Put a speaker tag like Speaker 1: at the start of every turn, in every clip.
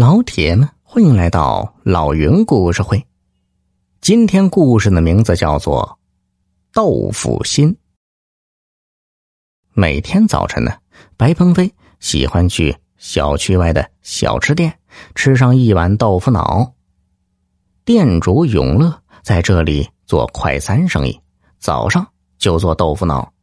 Speaker 1: 老铁们，欢迎来到老云故事会。今天故事的名字叫做《豆腐心》。每天早晨呢，白鹏飞喜欢去小区外的小吃店吃上一碗豆腐脑。店主永乐在这里做快餐生意，早上就做豆腐脑。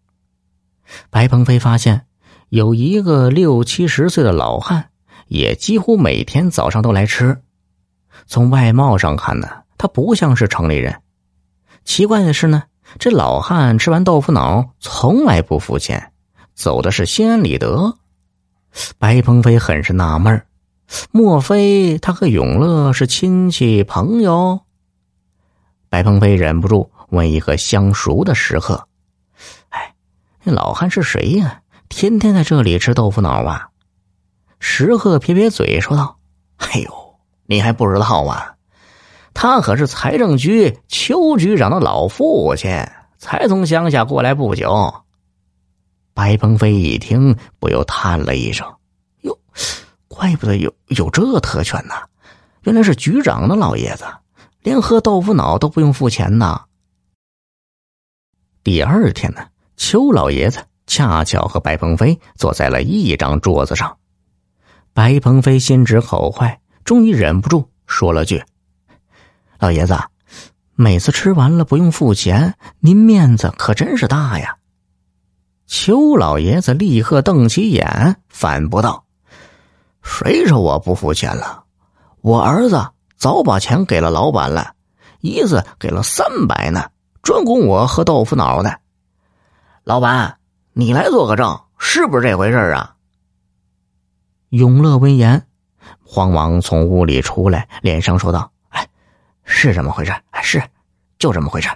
Speaker 1: 白鹏飞发现有一个六七十岁的老汉。也几乎每天早上都来吃。从外貌上看呢，他不像是城里人。奇怪的是呢，这老汉吃完豆腐脑从来不付钱，走的是心安理得。白鹏飞很是纳闷莫非他和永乐是亲戚朋友？白鹏飞忍不住问一个相熟的食客：“哎，那老汉是谁呀？天天在这里吃豆腐脑啊？”石鹤撇撇嘴说道：“哎呦，你还不知道啊？他可是财政局邱局长的老父亲，才从乡下过来不久。”白鹏飞一听，不由叹了一声：“哟，怪不得有有这特权呢！原来是局长的老爷子，连喝豆腐脑都不用付钱呢。”第二天呢，邱老爷子恰巧和白鹏飞坐在了一张桌子上。白鹏飞心直口快，终于忍不住说了句：“老爷子，每次吃完了不用付钱，您面子可真是大呀。”邱老爷子立刻瞪起眼，反驳道：“谁说我不付钱了？我儿子早把钱给了老板了，一次给了三百呢，专供我喝豆腐脑的。老板，你来做个证，是不是这回事啊？”永乐闻言，慌忙从屋里出来，连声说道：“哎，是这么回事，是，就这么回事。”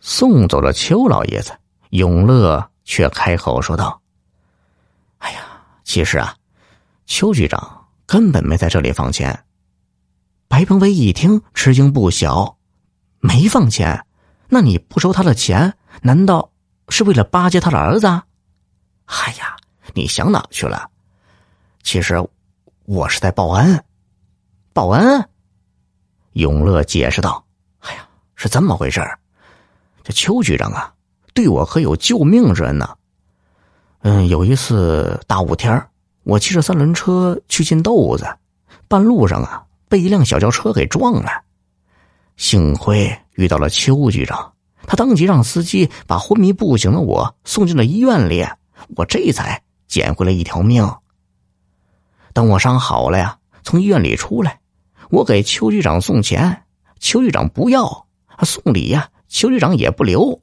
Speaker 1: 送走了邱老爷子，永乐却开口说道：“哎呀，其实啊，邱局长根本没在这里放钱。”白鹏飞一听，吃惊不小：“没放钱？那你不收他的钱，难道是为了巴结他的儿子？”哎呀！你想哪去了？其实我是在报恩。报恩。永乐解释道：“哎呀，是这么回事这邱局长啊，对我可有救命之恩呢。嗯，有一次大雾天我骑着三轮车去进豆子，半路上啊，被一辆小轿车给撞了。幸亏遇到了邱局长，他当即让司机把昏迷不醒的我送进了医院里，我这才。”捡回了一条命。等我伤好了呀，从医院里出来，我给邱局长送钱，邱局长不要；送礼呀，邱局长也不留。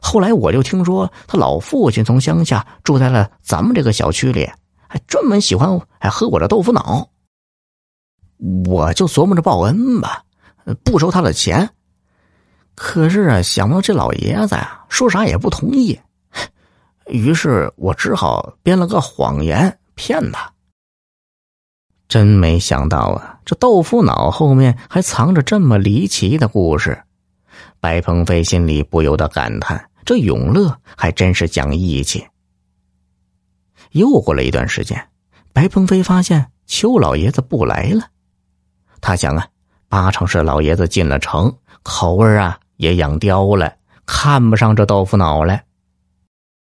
Speaker 1: 后来我就听说他老父亲从乡下住在了咱们这个小区里，还专门喜欢还喝我的豆腐脑。我就琢磨着报恩吧，不收他的钱。可是啊，想不到这老爷子呀，说啥也不同意。于是我只好编了个谎言骗他。真没想到啊，这豆腐脑后面还藏着这么离奇的故事。白鹏飞心里不由得感叹：这永乐还真是讲义气。又过了一段时间，白鹏飞发现邱老爷子不来了。他想啊，八成是老爷子进了城，口味啊也养刁了，看不上这豆腐脑了。